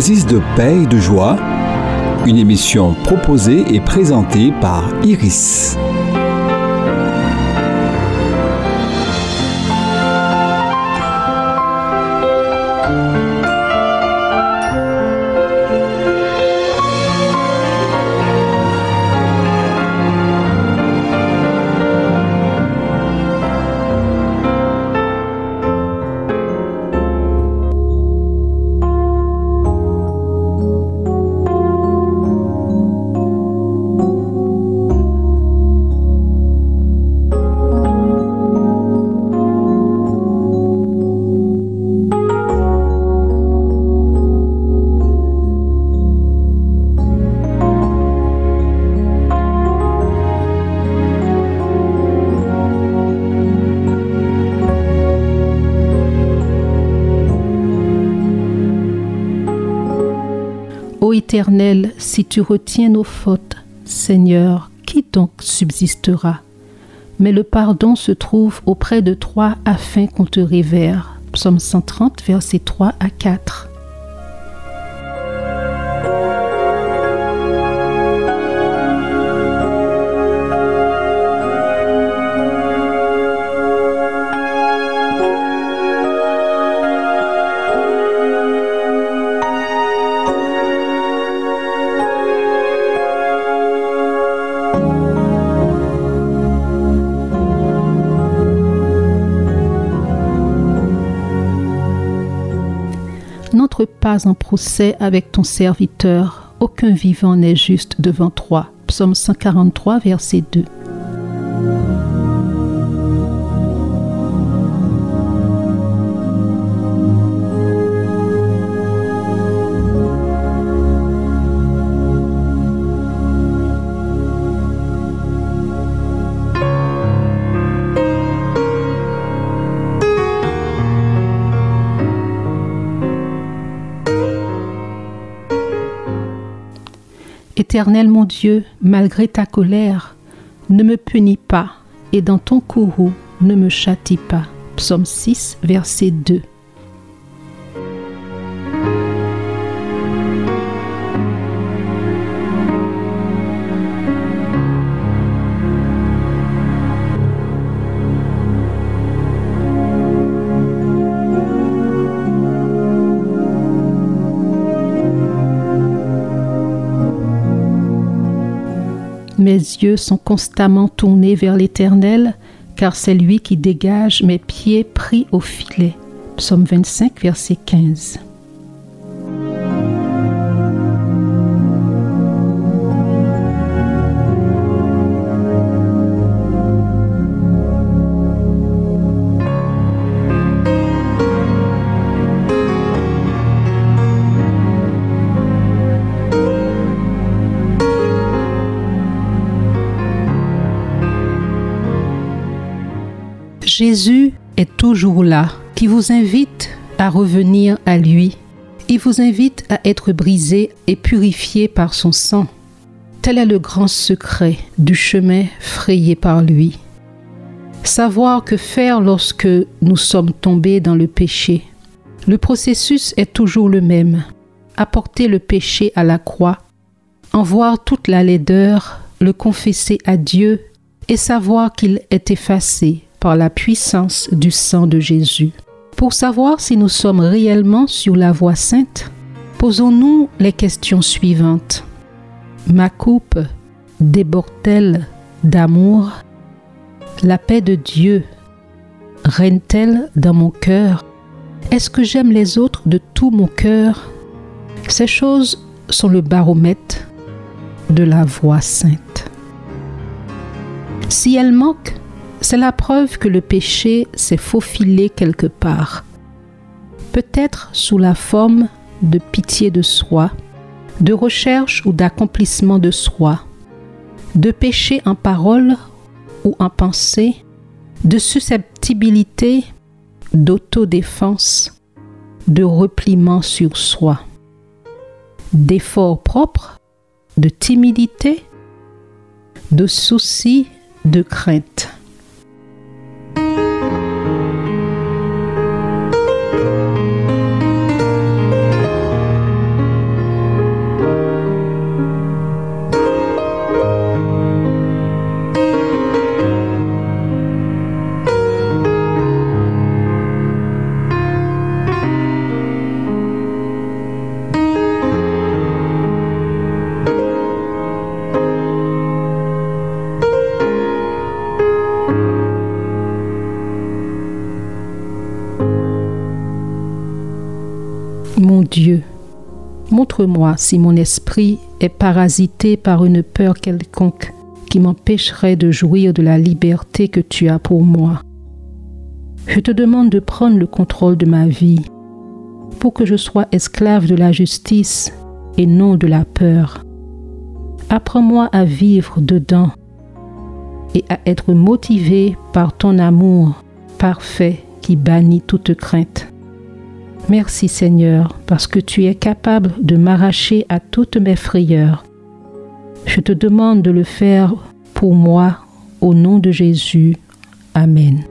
de paix et de joie, une émission proposée et présentée par Iris. Éternel, si tu retiens nos fautes, Seigneur, qui donc subsistera? Mais le pardon se trouve auprès de toi afin qu'on te révère. Psaume 130, versets 3 à 4. Pas en procès avec ton serviteur. Aucun vivant n'est juste devant toi. Psaume 143, verset 2. Éternel mon Dieu, malgré ta colère, ne me punis pas, et dans ton courroux ne me châtie pas. Psaume 6, verset 2. Mes yeux sont constamment tournés vers l'Éternel, car c'est lui qui dégage mes pieds pris au filet. Psaume 25, verset 15. Jésus est toujours là, qui vous invite à revenir à lui. Il vous invite à être brisé et purifié par son sang. Tel est le grand secret du chemin frayé par lui. Savoir que faire lorsque nous sommes tombés dans le péché. Le processus est toujours le même. Apporter le péché à la croix, en voir toute la laideur, le confesser à Dieu et savoir qu'il est effacé par la puissance du sang de Jésus. Pour savoir si nous sommes réellement sur la voie sainte, posons-nous les questions suivantes. Ma coupe déborde-t-elle d'amour? La paix de Dieu règne-t-elle dans mon cœur? Est-ce que j'aime les autres de tout mon cœur? Ces choses sont le baromètre de la voie sainte. Si elles manquent, c'est la preuve que le péché s'est faufilé quelque part, peut-être sous la forme de pitié de soi, de recherche ou d'accomplissement de soi, de péché en parole ou en pensée, de susceptibilité, d'autodéfense, de repliement sur soi, d'effort propre, de timidité, de souci, de crainte. Si mon esprit est parasité par une peur quelconque qui m'empêcherait de jouir de la liberté que tu as pour moi. Je te demande de prendre le contrôle de ma vie pour que je sois esclave de la justice et non de la peur. Apprends-moi à vivre dedans et à être motivé par ton amour parfait qui bannit toute crainte. Merci Seigneur parce que tu es capable de m'arracher à toutes mes frayeurs. Je te demande de le faire pour moi au nom de Jésus. Amen.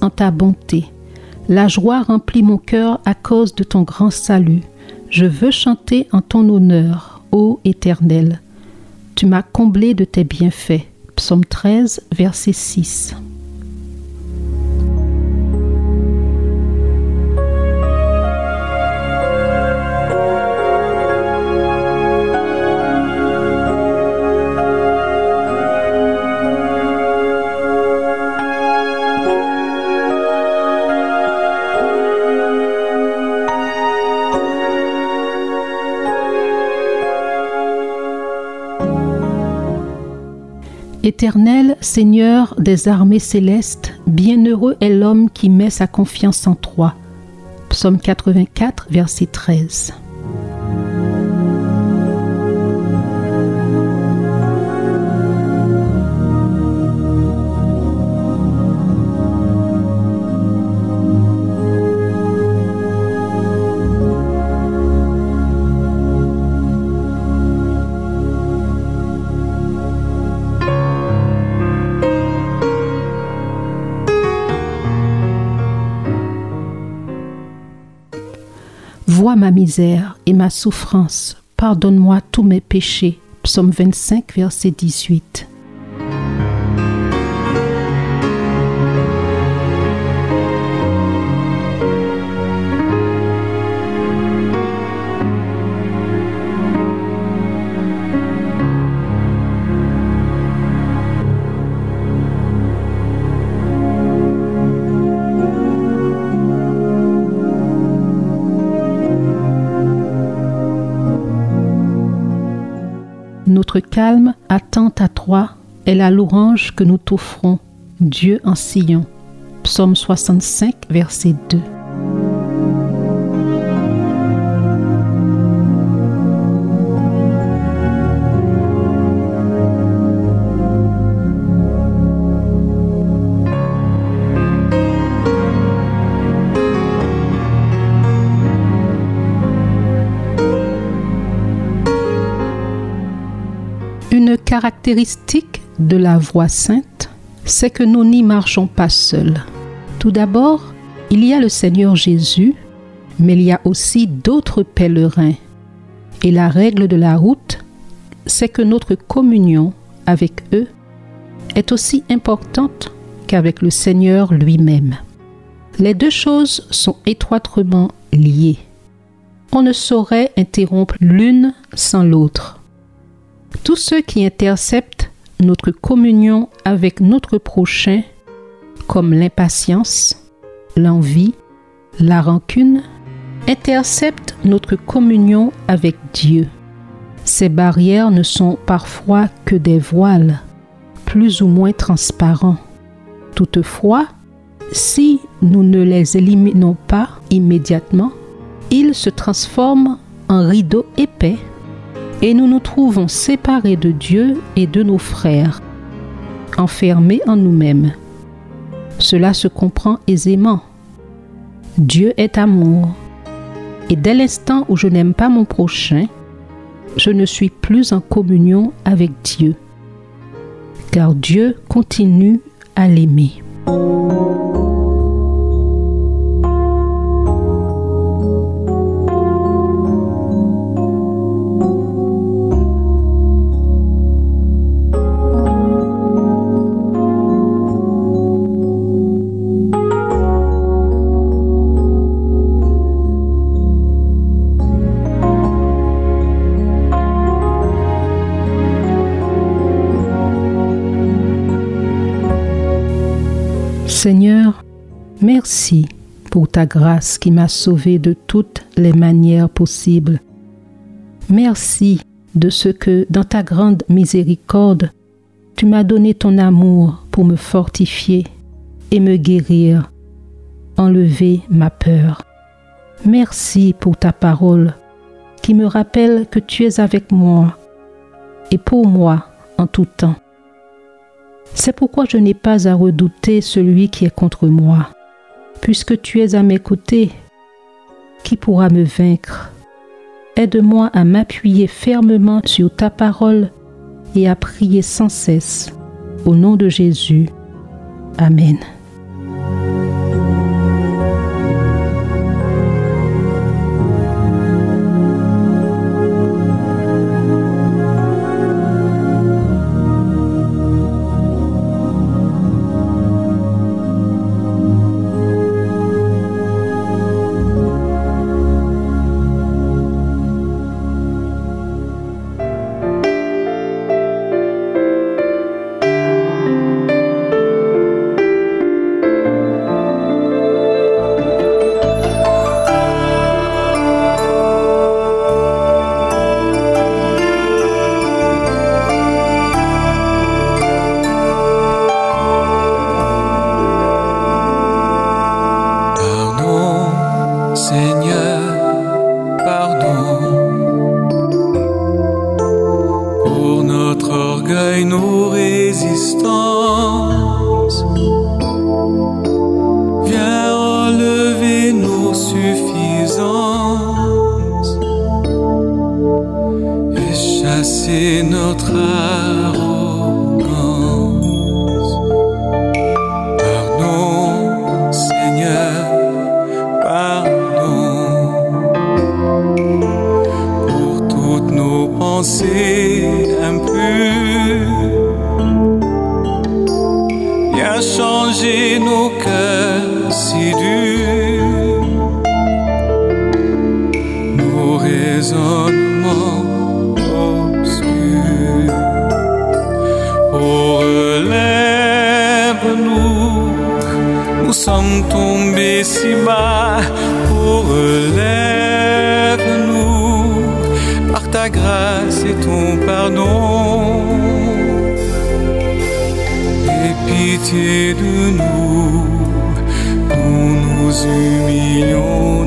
En ta bonté. La joie remplit mon cœur à cause de ton grand salut. Je veux chanter en ton honneur, ô Éternel. Tu m'as comblé de tes bienfaits. Psaume 13, verset 6. Éternel Seigneur des armées célestes, bienheureux est l'homme qui met sa confiance en toi. Psaume 84, verset 13. Misère et ma souffrance. Pardonne-moi tous mes péchés. Psaume 25, verset 18. Calme attend à toi est la louange que nous t'offrons, Dieu en Sion. Psaume 65, verset 2. Caractéristique de la voie sainte, c'est que nous n'y marchons pas seuls. Tout d'abord, il y a le Seigneur Jésus, mais il y a aussi d'autres pèlerins. Et la règle de la route, c'est que notre communion avec eux est aussi importante qu'avec le Seigneur lui-même. Les deux choses sont étroitement liées. On ne saurait interrompre l'une sans l'autre. Tous ceux qui interceptent notre communion avec notre prochain, comme l'impatience, l'envie, la rancune, interceptent notre communion avec Dieu. Ces barrières ne sont parfois que des voiles, plus ou moins transparents. Toutefois, si nous ne les éliminons pas immédiatement, ils se transforment en rideaux épais et nous nous trouvons séparés de Dieu et de nos frères, enfermés en nous-mêmes. Cela se comprend aisément. Dieu est amour. Et dès l'instant où je n'aime pas mon prochain, je ne suis plus en communion avec Dieu. Car Dieu continue à l'aimer. Merci pour ta grâce qui m'a sauvé de toutes les manières possibles. Merci de ce que, dans ta grande miséricorde, tu m'as donné ton amour pour me fortifier et me guérir, enlever ma peur. Merci pour ta parole qui me rappelle que tu es avec moi et pour moi en tout temps. C'est pourquoi je n'ai pas à redouter celui qui est contre moi. Puisque tu es à mes côtés, qui pourra me vaincre? Aide-moi à m'appuyer fermement sur ta parole et à prier sans cesse. Au nom de Jésus. Amen. Raisonnements obscurs. Oh, relève-nous, nous sommes tombés si bas. Oh, relève-nous par ta grâce et ton pardon. Aie pitié de nous, nous nous humilions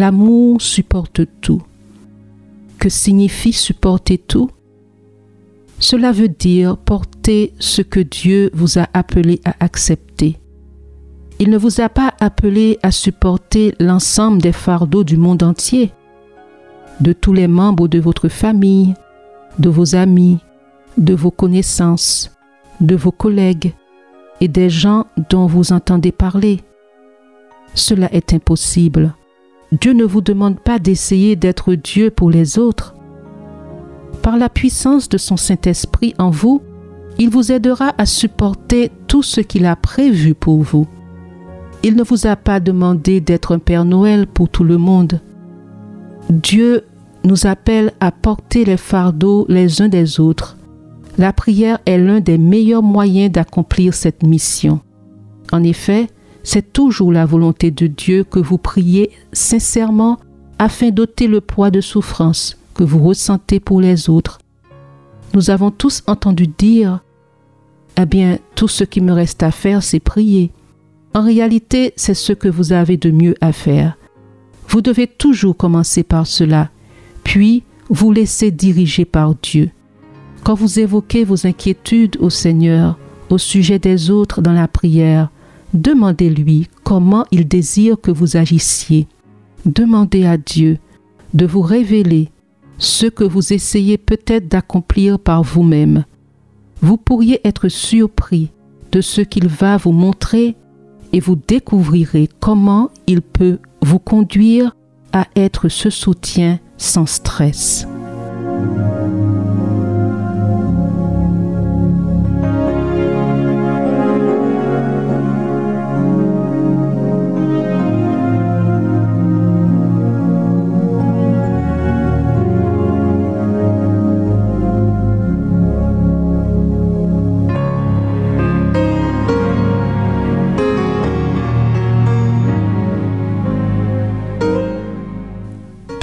L'amour supporte tout. Que signifie supporter tout? Cela veut dire porter ce que Dieu vous a appelé à accepter. Il ne vous a pas appelé à supporter l'ensemble des fardeaux du monde entier. de tous les membres de votre famille, de vos amis, de vos connaissances, de vos collègues et des gens dont vous entendez parler. Cela est impossible. Dieu ne vous demande pas d'essayer d'être Dieu pour les autres. Par la puissance de son Saint-Esprit en vous, il vous aidera à supporter tout ce qu'il a prévu pour vous. Il ne vous a pas demandé d'être un Père Noël pour tout le monde. Dieu nous appelle à porter les fardeaux les uns des autres. La prière est l'un des meilleurs moyens d'accomplir cette mission. En effet, c'est toujours la volonté de Dieu que vous priez sincèrement afin d'ôter le poids de souffrance que vous ressentez pour les autres. Nous avons tous entendu dire Eh bien, tout ce qui me reste à faire, c'est prier. En réalité, c'est ce que vous avez de mieux à faire. Vous devez toujours commencer par cela, puis vous laisser diriger par Dieu. Quand vous évoquez vos inquiétudes au Seigneur au sujet des autres dans la prière, demandez-lui comment il désire que vous agissiez. Demandez à Dieu de vous révéler ce que vous essayez peut-être d'accomplir par vous-même. Vous pourriez être surpris de ce qu'il va vous montrer et vous découvrirez comment il peut vous conduire à être ce soutien sans stress.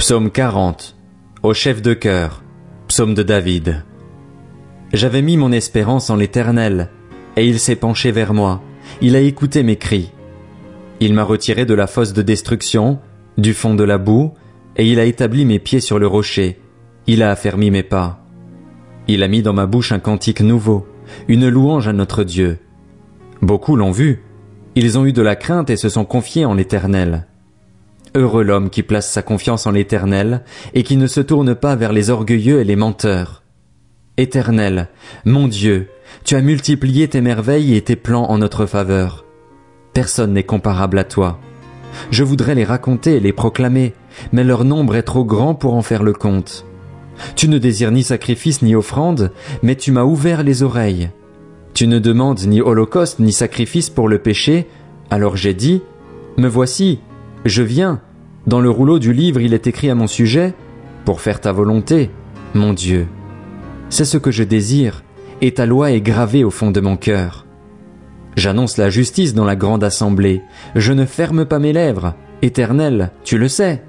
Psaume 40 Au chef de cœur Psaume de David J'avais mis mon espérance en l'Éternel, et il s'est penché vers moi, il a écouté mes cris. Il m'a retiré de la fosse de destruction, du fond de la boue, et il a établi mes pieds sur le rocher, il a affermi mes pas. Il a mis dans ma bouche un cantique nouveau, une louange à notre Dieu. Beaucoup l'ont vu, ils ont eu de la crainte et se sont confiés en l'Éternel. Heureux l'homme qui place sa confiance en l'Éternel et qui ne se tourne pas vers les orgueilleux et les menteurs. Éternel, mon Dieu, tu as multiplié tes merveilles et tes plans en notre faveur. Personne n'est comparable à toi. Je voudrais les raconter et les proclamer, mais leur nombre est trop grand pour en faire le compte. Tu ne désires ni sacrifice ni offrande, mais tu m'as ouvert les oreilles. Tu ne demandes ni holocauste ni sacrifice pour le péché, alors j'ai dit, Me voici, je viens. Dans le rouleau du livre, il est écrit à mon sujet, pour faire ta volonté, mon Dieu. C'est ce que je désire, et ta loi est gravée au fond de mon cœur. J'annonce la justice dans la grande assemblée, je ne ferme pas mes lèvres, éternel, tu le sais.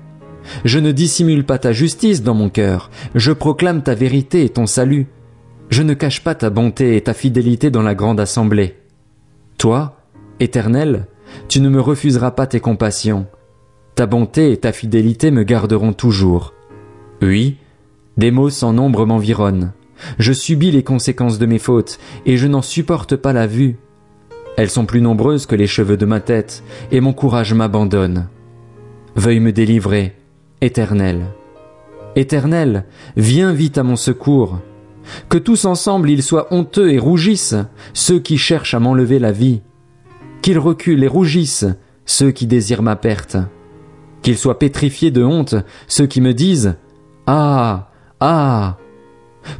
Je ne dissimule pas ta justice dans mon cœur, je proclame ta vérité et ton salut. Je ne cache pas ta bonté et ta fidélité dans la grande assemblée. Toi, éternel, tu ne me refuseras pas tes compassions. Ta bonté et ta fidélité me garderont toujours. Oui, des maux sans nombre m'environnent. Je subis les conséquences de mes fautes, et je n'en supporte pas la vue. Elles sont plus nombreuses que les cheveux de ma tête, et mon courage m'abandonne. Veuille me délivrer, Éternel. Éternel, viens vite à mon secours. Que tous ensemble ils soient honteux et rougissent, ceux qui cherchent à m'enlever la vie. Qu'ils reculent et rougissent, ceux qui désirent ma perte qu'ils soient pétrifiés de honte, ceux qui me disent Ah, ah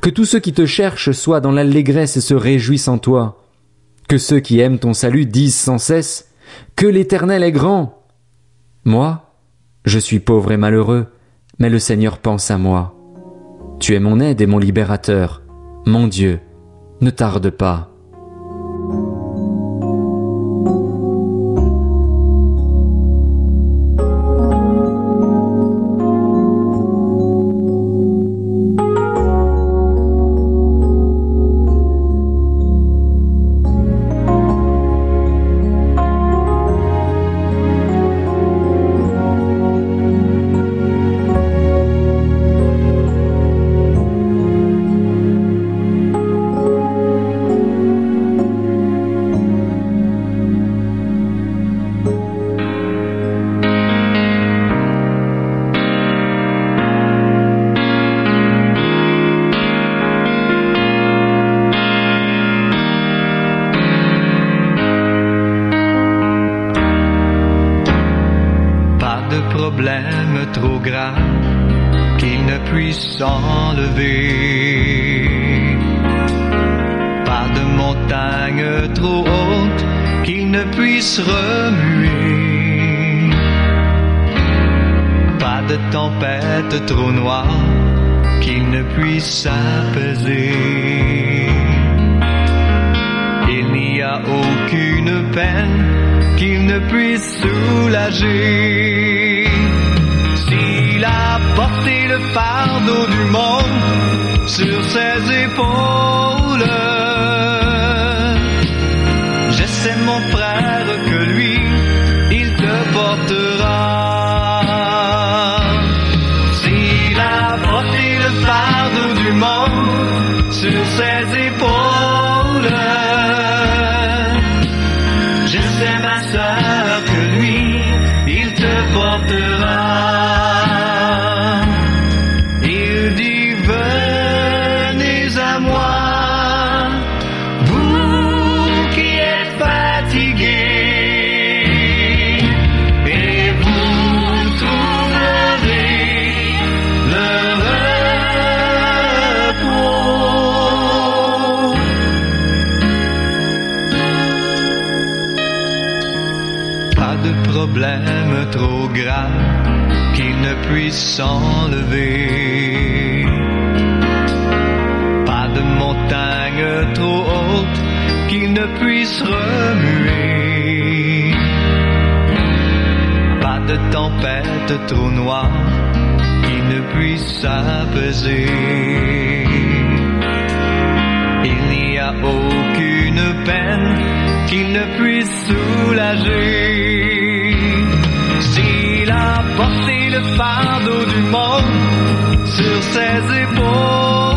Que tous ceux qui te cherchent soient dans l'allégresse et se réjouissent en toi. Que ceux qui aiment ton salut disent sans cesse Que l'Éternel est grand. Moi, je suis pauvre et malheureux, mais le Seigneur pense à moi. Tu es mon aide et mon libérateur. Mon Dieu, ne tarde pas. that I s'enlever. Pas de montagne trop haute qu'il ne puisse remuer. Pas de tempête trop noire qui ne puisse apaiser. Il n'y a aucune peine qu'il ne puisse soulager. Fardeau du monde sur ses épaules,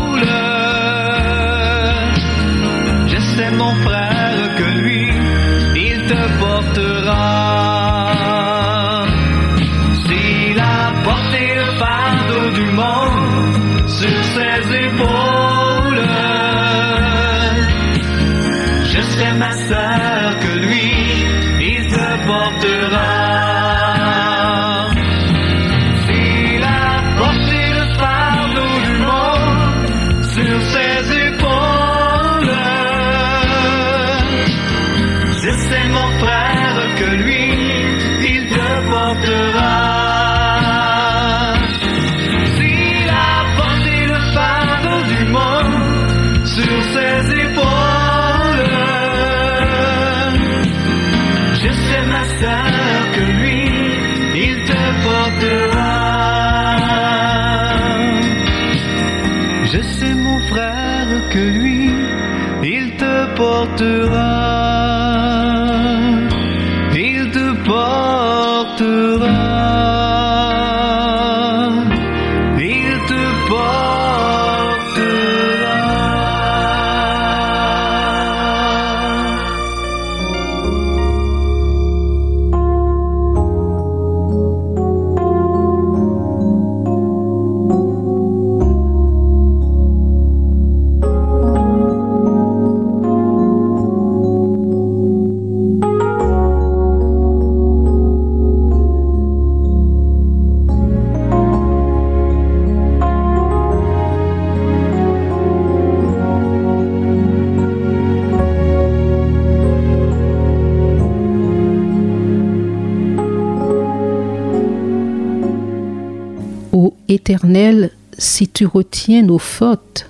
Éternel, si tu retiens nos fautes,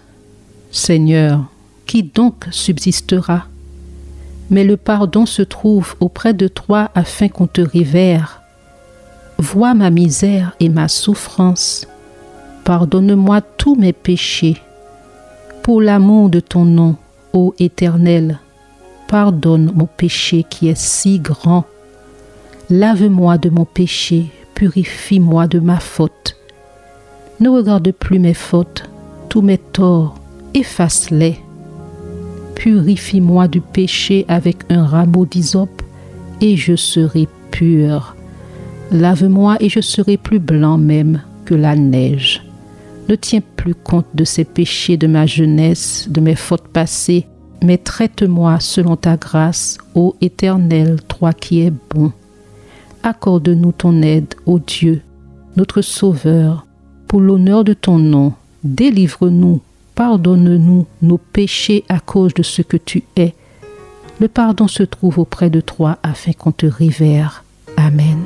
Seigneur, qui donc subsistera? Mais le pardon se trouve auprès de toi afin qu'on te révère. Vois ma misère et ma souffrance. Pardonne-moi tous mes péchés. Pour l'amour de ton nom, ô Éternel, pardonne mon péché qui est si grand. Lave-moi de mon péché, purifie-moi de ma faute. Ne regarde plus mes fautes, tous mes torts, efface-les. Purifie-moi du péché avec un rameau d'hysope, et je serai pur. Lave-moi et je serai plus blanc même que la neige. Ne tiens plus compte de ces péchés de ma jeunesse, de mes fautes passées, mais traite-moi selon ta grâce, ô Éternel, toi qui es bon. Accorde-nous ton aide, ô Dieu, notre Sauveur, pour l'honneur de ton nom, délivre-nous, pardonne-nous nos péchés à cause de ce que tu es. Le pardon se trouve auprès de toi afin qu'on te révère. Amen.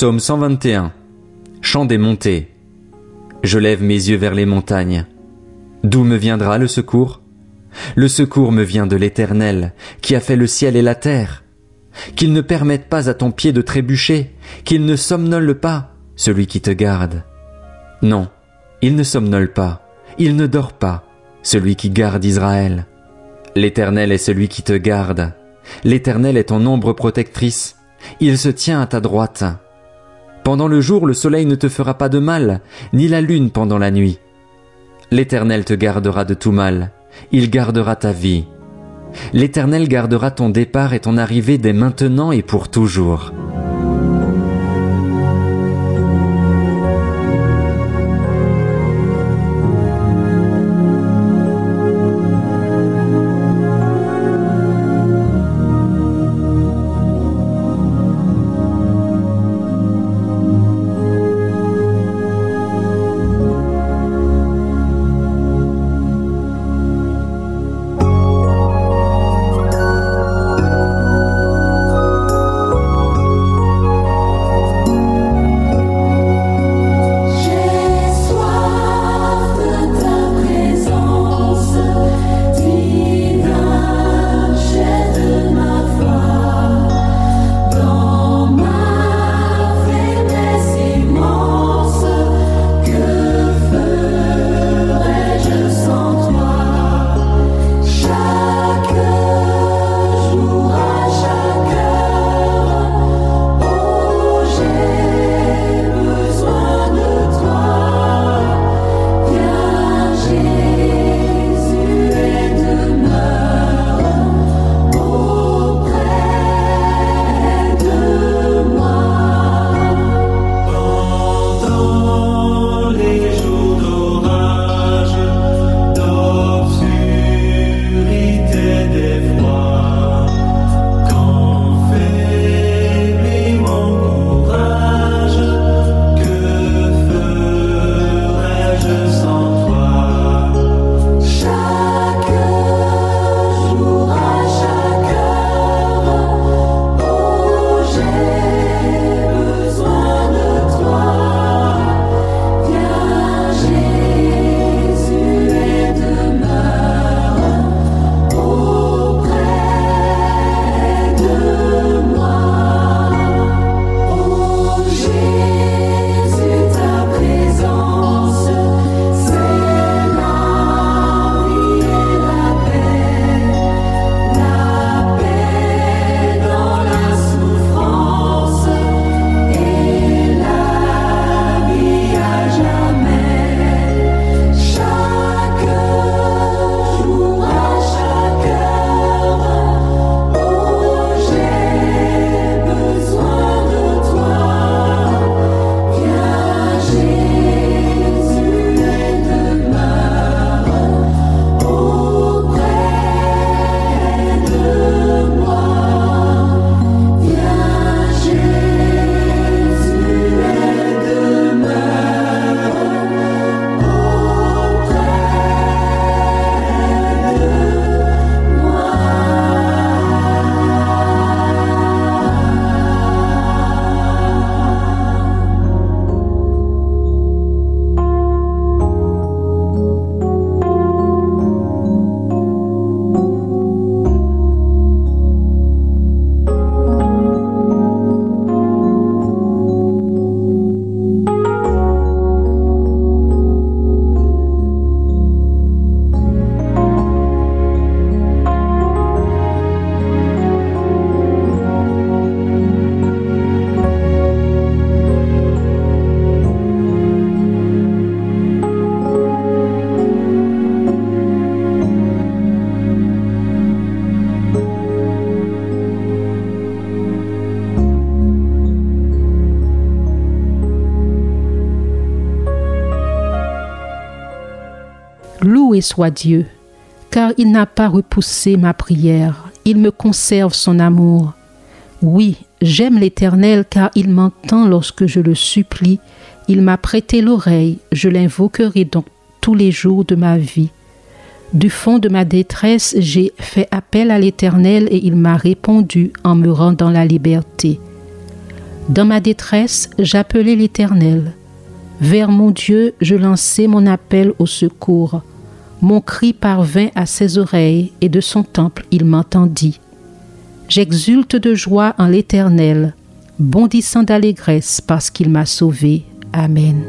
Psaume 121. Chant des montées. Je lève mes yeux vers les montagnes. D'où me viendra le secours? Le secours me vient de l'Éternel, qui a fait le ciel et la terre. Qu'il ne permette pas à ton pied de trébucher, qu'il ne somnole pas, celui qui te garde. Non, il ne somnole pas, il ne dort pas, celui qui garde Israël. L'Éternel est celui qui te garde. L'Éternel est ton ombre protectrice. Il se tient à ta droite. Pendant le jour, le soleil ne te fera pas de mal, ni la lune pendant la nuit. L'Éternel te gardera de tout mal. Il gardera ta vie. L'Éternel gardera ton départ et ton arrivée dès maintenant et pour toujours. Soit Dieu, car il n'a pas repoussé ma prière, il me conserve son amour. Oui, j'aime l'Éternel car il m'entend lorsque je le supplie, il m'a prêté l'oreille, je l'invoquerai donc tous les jours de ma vie. Du fond de ma détresse, j'ai fait appel à l'Éternel et il m'a répondu en me rendant la liberté. Dans ma détresse, j'appelai l'Éternel. Vers mon Dieu, je lançai mon appel au secours. Mon cri parvint à ses oreilles et de son temple il m'entendit. J'exulte de joie en l'Éternel, bondissant d'allégresse parce qu'il m'a sauvé. Amen.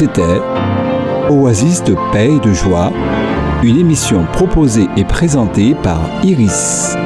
C'était Oasis de paix et de joie, une émission proposée et présentée par Iris.